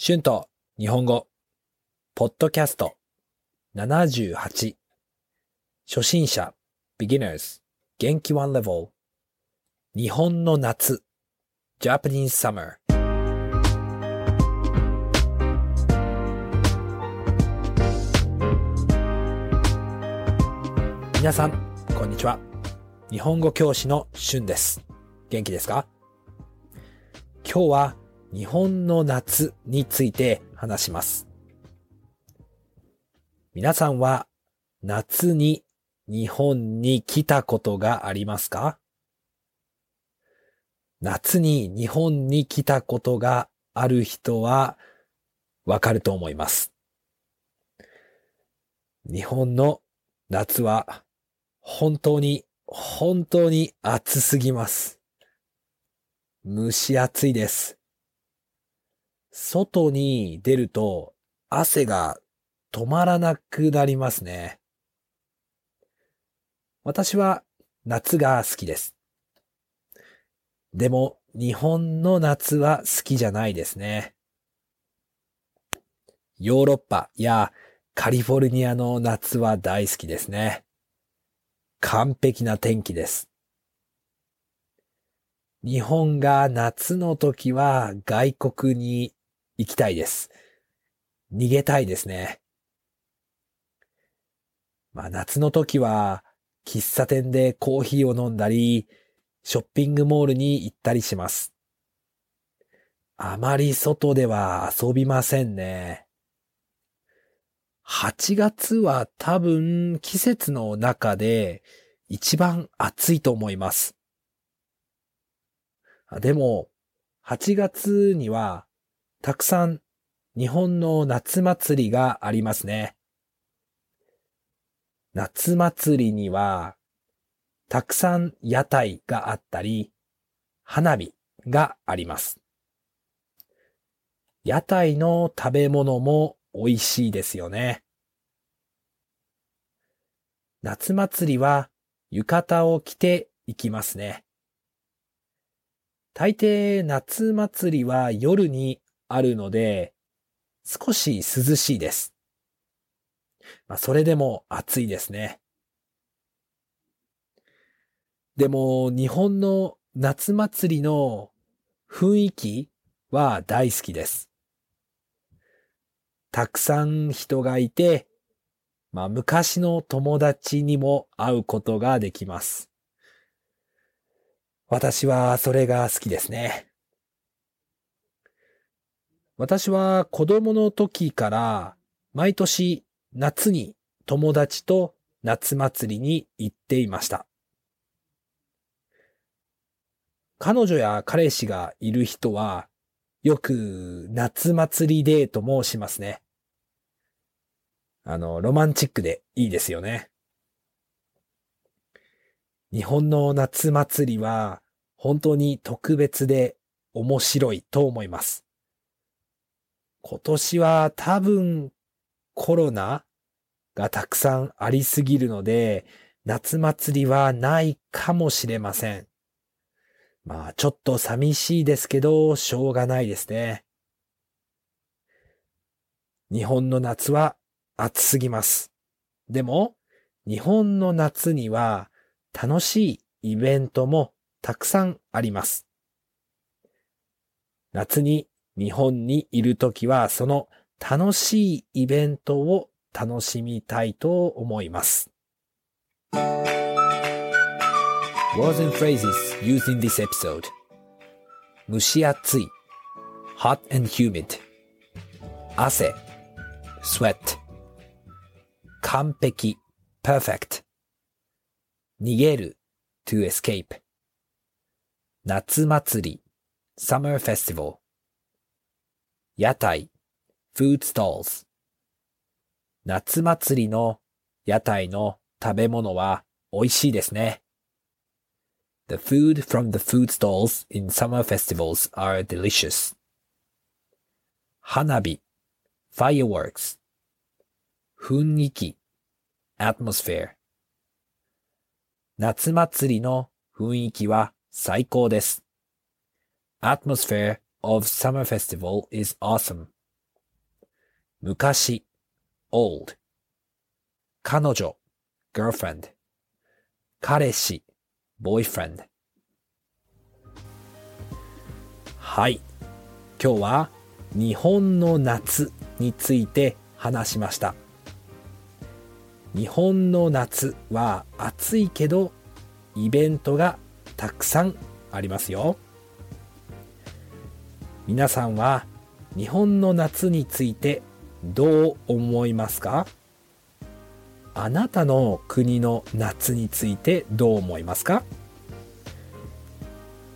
春と日本語、ポッドキャスト。78初心者。beginners 元気 one level 日本の夏。Japanese summer 皆さん、こんにちは。日本語教師の春です。元気ですか？今日は日本の夏について話します。皆さんは夏に日本に来たことがありますか？夏に日本に来たことがある人はわかると思います。日本の夏は本当に本当に暑すぎます。蒸し暑いです。外に出ると汗が止まらなくなりますね。私は夏が好きです。でも日本の夏は好きじゃないですね。ヨーロッパやカリフォルニアの夏は大好きですね。完璧な天気です。日本が夏の時は外国に行きたいです。逃げたいですね。まあ夏の時は喫茶店でコーヒーを飲んだり、ショッピングモールに行ったりします。あまり外では遊びませんね。8月は多分季節の中で一番暑いと思います。でも、8月にはたくさん日本の夏祭りがありますね。夏祭りにはたくさん屋台があったり、花火があります。屋台の食べ物も美味しいですよね。夏祭りは浴衣を着て行きますね。大抵夏祭りは夜にあるので少し涼しいです。まあ、それでも暑いですね。でも日本の夏祭りの雰囲気は大好きです。たくさん人がいて、まあ昔の友達にも会うことができます。私はそれが好きですね。私は子供の時から毎年夏に友達と夏祭りに行っていました。彼女や彼氏がいる人はよく夏祭りデートもしますね。あの、ロマンチックでいいですよね。日本の夏祭りは本当に特別で面白いと思います。今年は多分コロナがたくさんありすぎるので夏祭りはないかもしれません。まあちょっと寂しいですけどしょうがないですね。日本の夏は暑すぎます。でも、日本の夏には楽しいイベントもたくさんあります。夏に日本にいるときはその楽しいイベントを楽しみたいと思います。Words and phrases used in this episode 蒸し暑い hot and humid 汗 sweat 完璧 perfect 逃げる to escape 夏祭り summer festival 屋台 food stalls 夏祭りの屋台の食べ物は美味しいですね。The food from the food stalls in summer festivals are delicious. 花火 fireworks 雰囲気 atmosphere 夏祭りの雰囲気は最高です。Atmosphere of summer festival is awesome. 昔 old 彼女 girlfriend 彼氏 boyfriend はい今日は日本の夏について話しました日本の夏は暑いけどイベントがたくさんありますよ皆さんは日本の夏についてどう思いますかあなたの国の夏についてどう思いますか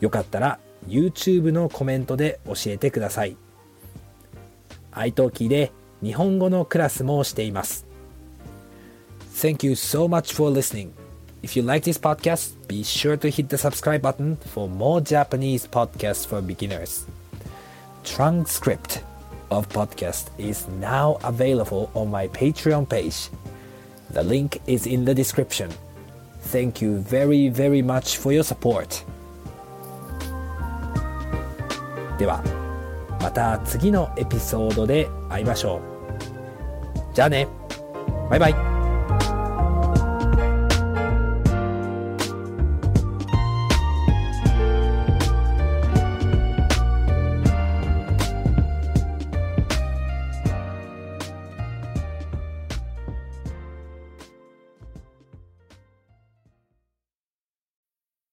よかったら YouTube のコメントで教えてください。iTalki で日本語のクラスもしています。Thank you so much for listening. If you like this podcast, be sure to hit the subscribe button for more Japanese podcasts for beginners. Transcript of podcast is now available on my Patreon page. The link is in the description. Thank you very, very much for your support. ではまた次のエピソードで会いましょうじゃあねバイバイ